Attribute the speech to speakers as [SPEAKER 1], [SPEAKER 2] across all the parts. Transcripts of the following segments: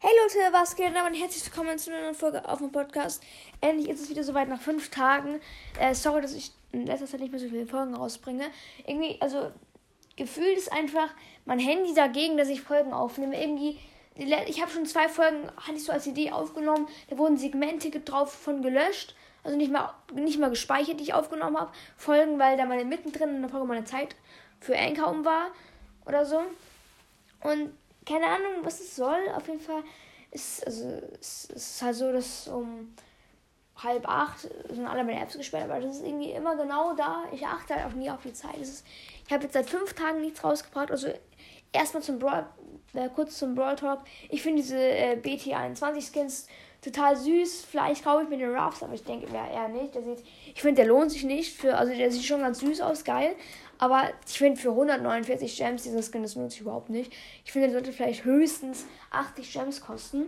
[SPEAKER 1] Hey Leute, was geht? Und herzlich willkommen zu einer neuen Folge auf dem Podcast. Endlich ist es wieder soweit nach fünf Tagen. Äh, sorry, dass ich in letzter Zeit nicht mehr so viele Folgen rausbringe. Irgendwie, also gefühlt ist einfach mein Handy dagegen, dass ich Folgen aufnehme. Irgendwie, ich habe schon zwei Folgen, hatte ich so als Idee aufgenommen. Da wurden Segmente drauf von gelöscht. Also nicht mal, nicht mal gespeichert, die ich aufgenommen habe. Folgen, weil da meine mittendrin in der Folge meine Zeit für um war. Oder so. Und keine Ahnung, was es soll. Auf jeden Fall ist also es ist halt so, dass um halb acht sind alle meine Apps gesperrt, aber das ist irgendwie immer genau da. Ich achte halt auch nie auf die Zeit. Ist, ich habe jetzt seit fünf Tagen nichts rausgebracht. Also erstmal zum Brawl, äh, kurz zum Brawl Talk. Ich finde diese äh, BT21 Skins total süß. Vielleicht kaufe ich mir den Ruffs, aber ich denke mir eher nicht. Der sieht, ich finde, der lohnt sich nicht. Für, also der sieht schon ganz süß aus, geil. Aber ich finde, für 149 Gems, dieser Skin, das lohnt sich überhaupt nicht. Ich finde, der sollte vielleicht höchstens 80 Gems kosten.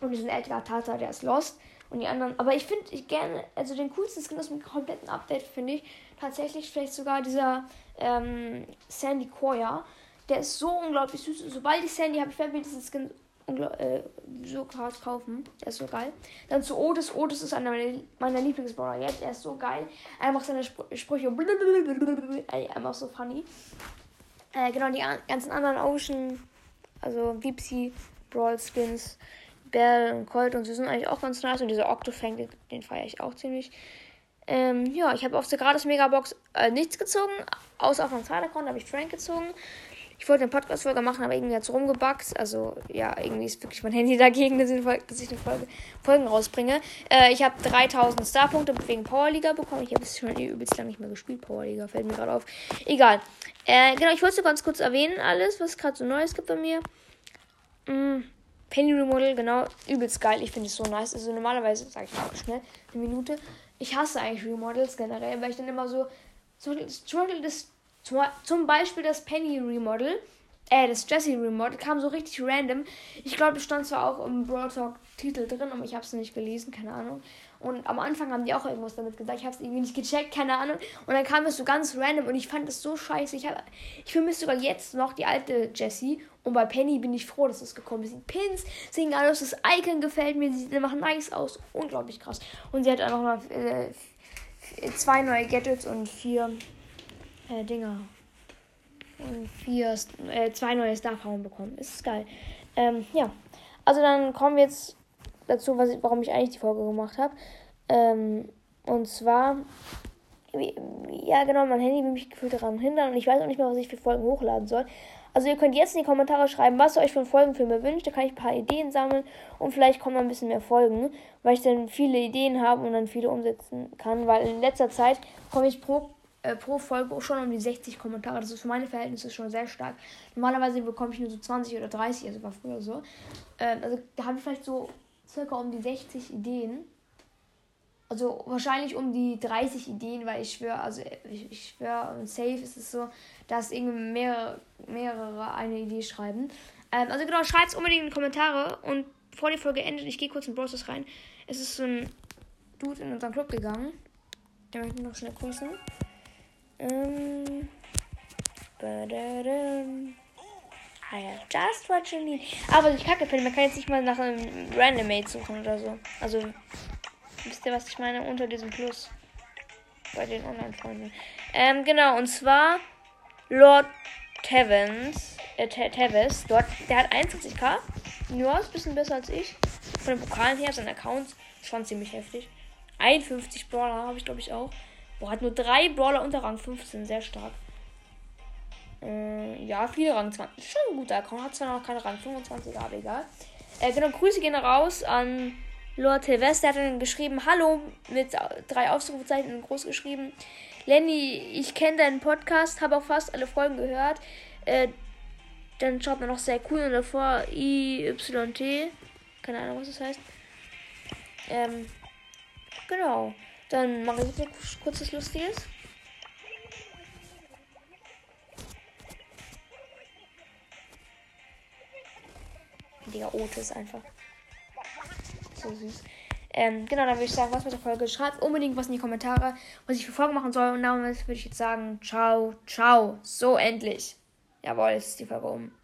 [SPEAKER 1] Und diesen Edgar Tata, der ist lost. Und die anderen, aber ich finde ich gerne, also den coolsten Skin aus dem kompletten Update finde ich tatsächlich vielleicht sogar dieser ähm, Sandy Koya. Der ist so unglaublich süß. Sobald ich Sandy habe, ich werde mir diesen Skin äh, so hart kaufen. Der ist so geil. Dann zu Otis. Otis ist einer meiner, Lieblingsbrawler jetzt. Er ist so geil. Einfach seine Spr Sprüche. Einfach so funny. Äh, genau, die ganzen anderen Ocean, also Deepsea, Brawl Skins, Bell und Colt und sie sind eigentlich auch ganz nice. Und dieser Octofang, den, den feiere ich auch ziemlich. Ähm, ja, ich habe auf der gratis Megabox äh, nichts gezogen, außer auf meinem Zweitaccount habe ich Frank gezogen. Ich wollte eine Podcast-Folge machen, aber irgendwie hat es rumgebackt. Also, ja, irgendwie ist wirklich mein Handy dagegen, dass ich eine Folge, Folgen rausbringe. Äh, ich habe 3000 Starpunkte wegen Powerliga bekommen. Ich habe es schon übelst lange nicht mehr gespielt. Powerliga fällt mir gerade auf. Egal. Äh, genau, ich wollte nur ganz kurz erwähnen, alles, was gerade so Neues gibt bei mir. Mm, Penny Remodel, genau, übelst geil. Ich finde es so nice. Also, normalerweise, sage ich mal schnell, eine Minute. Ich hasse eigentlich Remodels generell, weil ich dann immer so, so struggle das zum, Beispiel das Penny Remodel, äh, das Jessie Remodel kam so richtig random. Ich glaube, das stand zwar auch im Brawl Talk Titel drin, aber ich habe es nicht gelesen, keine Ahnung. Und am Anfang haben die auch irgendwas damit gesagt. Ich habe es irgendwie nicht gecheckt, keine Ahnung. Und dann kam es so ganz random und ich fand es so scheiße. Ich, ich vermisse sogar jetzt noch die alte Jessie. Und bei Penny bin ich froh, dass es gekommen ist. Die Pins sehen alles, das Icon gefällt mir. Sie machen nice aus. Unglaublich krass. Und sie hat auch noch äh, zwei neue Gadgets und vier äh, Dinger. Und vier, äh, zwei neue Starfrauen bekommen. Ist geil. Ähm, ja. Also dann kommen wir jetzt dazu, was warum ich eigentlich die Folge gemacht habe. Ähm, und zwar, ja genau, mein Handy will mich gefühlt daran hindern und ich weiß auch nicht mehr, was ich für Folgen hochladen soll. Also ihr könnt jetzt in die Kommentare schreiben, was ihr euch von Folgen für mir wünscht. Da kann ich ein paar Ideen sammeln und vielleicht kommen ein bisschen mehr Folgen, weil ich dann viele Ideen habe und dann viele umsetzen kann. Weil in letzter Zeit komme ich pro äh, pro Folge schon um die 60 Kommentare. Das ist für meine Verhältnisse schon sehr stark. Normalerweise bekomme ich nur so 20 oder 30, also war früher so. Äh, also da habe ich vielleicht so circa um die 60 Ideen. Also wahrscheinlich um die 30 Ideen, weil ich schwöre, also ich, ich schwöre, safe ist es so, dass irgendwie mehrere, mehrere eine Idee schreiben. Ähm, also genau, schreibt es unbedingt in die Kommentare und bevor die Folge endet, ich gehe kurz in Browsers rein. Es ist so ein Dude in unseren Club gegangen. Der möchte noch schnell grüßen. Ähm. I just watching me. Aber ich kacke finde, man kann jetzt nicht mal nach einem Randomate suchen oder so. Also, wisst ihr, was ich meine? Unter diesem Plus. Bei den Online-Freunden. Ähm, genau, und zwar Lord Tevens. Äh, Teves. Dort, der hat 21k. Ja, ist ein bisschen besser als ich. Von den Pokalen her, sein Account schon ziemlich heftig. 51 Brawler habe ich, glaube ich, auch. Boah, hat nur drei Brawler unter Rang 15. Sehr stark. Äh, ja, viele Rang 20. Schon ein guter Account. Hat zwar noch keine Rang 25, aber egal. Äh, genau, Grüße gehen raus an Lord Hilvest. Der hat dann geschrieben: Hallo mit drei Ausrufezeichen groß geschrieben. Lenny, ich kenne deinen Podcast, habe auch fast alle Folgen gehört. Äh, dann schaut man noch sehr cool und davor IYT. Keine Ahnung, was das heißt. Ähm, genau. Dann mache ich jetzt kurzes Lustiges. Digga, Otis einfach. So süß. Ähm, genau, dann würde ich sagen, was mit der Folge. Schreibt unbedingt was in die Kommentare, was ich für Folgen machen soll. Und damit würde ich jetzt sagen, ciao, ciao. So, endlich. Jawohl, ist die Folge um.